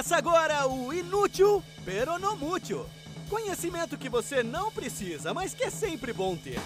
Começa agora o Inútil Peronomútil. Conhecimento que você não precisa, mas que é sempre bom ter.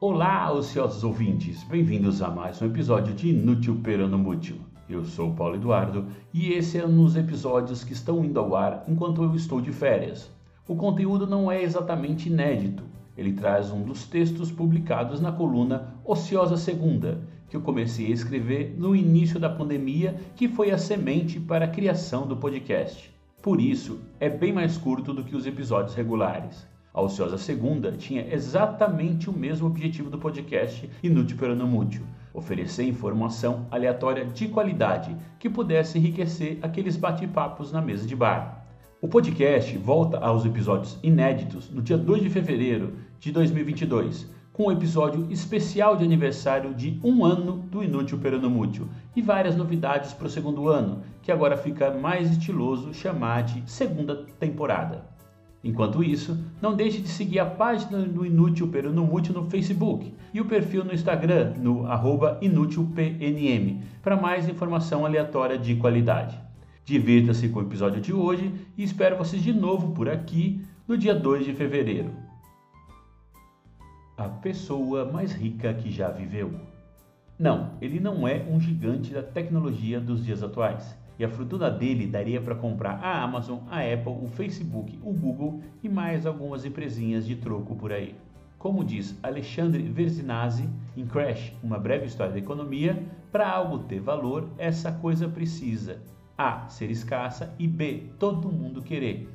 Olá, ociosos ouvintes! Bem-vindos a mais um episódio de Inútil Peronomútil. Eu sou Paulo Eduardo e esse é um dos episódios que estão indo ao ar enquanto eu estou de férias. O conteúdo não é exatamente inédito. Ele traz um dos textos publicados na coluna Ociosa Segunda, que eu comecei a escrever no início da pandemia, que foi a semente para a criação do podcast. Por isso, é bem mais curto do que os episódios regulares. A Ociosa Segunda tinha exatamente o mesmo objetivo do podcast Inútil Peronomútil, oferecer informação aleatória de qualidade que pudesse enriquecer aqueles bate-papos na mesa de bar. O podcast volta aos episódios inéditos no dia 2 de fevereiro de 2022, com um episódio especial de aniversário de um ano do Inútil Peronomútil e várias novidades para o segundo ano, que agora fica mais estiloso chamar de segunda temporada. Enquanto isso, não deixe de seguir a página do Inútil Peronomútil no Facebook e o perfil no Instagram no arroba inútilpnm para mais informação aleatória de qualidade. Divirta-se com o episódio de hoje e espero vocês de novo por aqui no dia 2 de fevereiro. A pessoa mais rica que já viveu. Não, ele não é um gigante da tecnologia dos dias atuais. E a fortuna dele daria para comprar a Amazon, a Apple, o Facebook, o Google e mais algumas empresinhas de troco por aí. Como diz Alexandre Verzinazzi em Crash, uma breve história da economia, para algo ter valor, essa coisa precisa a. Ser escassa e B. Todo mundo querer.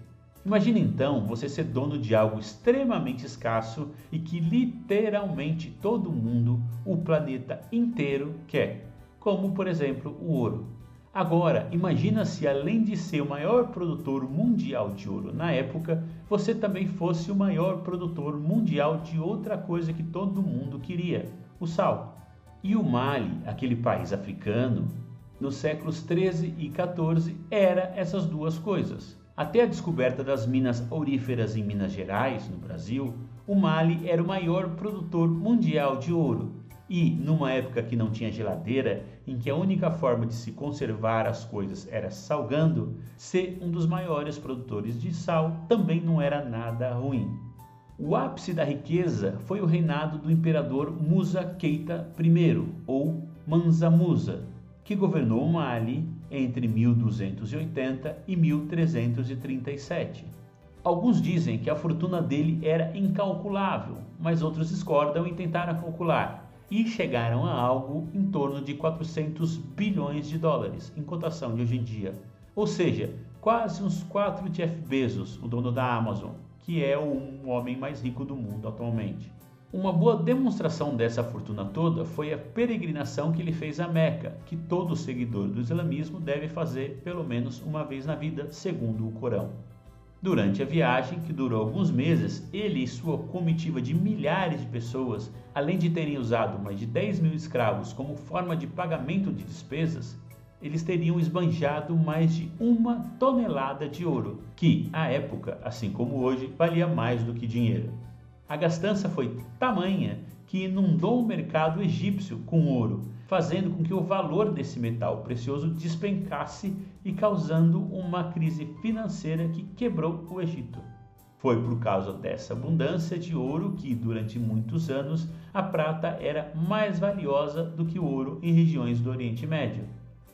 Imagine então você ser dono de algo extremamente escasso e que literalmente todo mundo, o planeta inteiro, quer, como por exemplo o ouro. Agora, imagina se além de ser o maior produtor mundial de ouro na época, você também fosse o maior produtor mundial de outra coisa que todo mundo queria, o sal. E o Mali, aquele país africano, nos séculos 13 e 14 era essas duas coisas. Até a descoberta das minas auríferas em Minas Gerais, no Brasil, o Mali era o maior produtor mundial de ouro. E, numa época que não tinha geladeira, em que a única forma de se conservar as coisas era salgando, ser um dos maiores produtores de sal também não era nada ruim. O ápice da riqueza foi o reinado do imperador Musa Keita I, ou Mansa Musa, que governou Mali entre 1280 e 1337. Alguns dizem que a fortuna dele era incalculável, mas outros discordam e tentaram calcular e chegaram a algo em torno de 400 bilhões de dólares em cotação de hoje em dia. Ou seja, quase uns 4 Jeff Bezos, o dono da Amazon, que é o homem mais rico do mundo atualmente. Uma boa demonstração dessa fortuna toda foi a peregrinação que ele fez a Meca, que todo seguidor do islamismo deve fazer pelo menos uma vez na vida, segundo o Corão. Durante a viagem, que durou alguns meses, ele e sua comitiva de milhares de pessoas, além de terem usado mais de 10 mil escravos como forma de pagamento de despesas, eles teriam esbanjado mais de uma tonelada de ouro, que, à época, assim como hoje, valia mais do que dinheiro. A gastança foi tamanha que inundou o mercado egípcio com ouro, fazendo com que o valor desse metal precioso despencasse e causando uma crise financeira que quebrou o Egito. Foi por causa dessa abundância de ouro que, durante muitos anos, a prata era mais valiosa do que o ouro em regiões do Oriente Médio.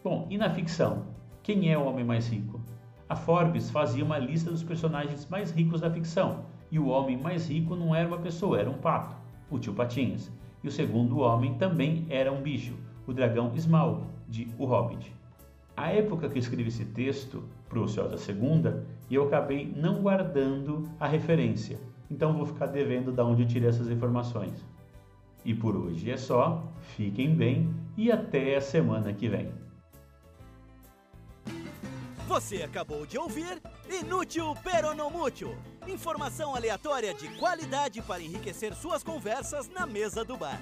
Bom, e na ficção? Quem é o homem mais rico? A Forbes fazia uma lista dos personagens mais ricos da ficção, e o homem mais rico não era uma pessoa, era um pato, o tio Patinhas. E o segundo homem também era um bicho, o dragão Smaug, de O Hobbit. A época que escrevi esse texto, para o Ociosa Segunda, eu acabei não guardando a referência, então vou ficar devendo de onde eu tirei essas informações. E por hoje é só, fiquem bem e até a semana que vem. Você acabou de ouvir Inútil Peronomútil. Informação aleatória de qualidade para enriquecer suas conversas na mesa do bar.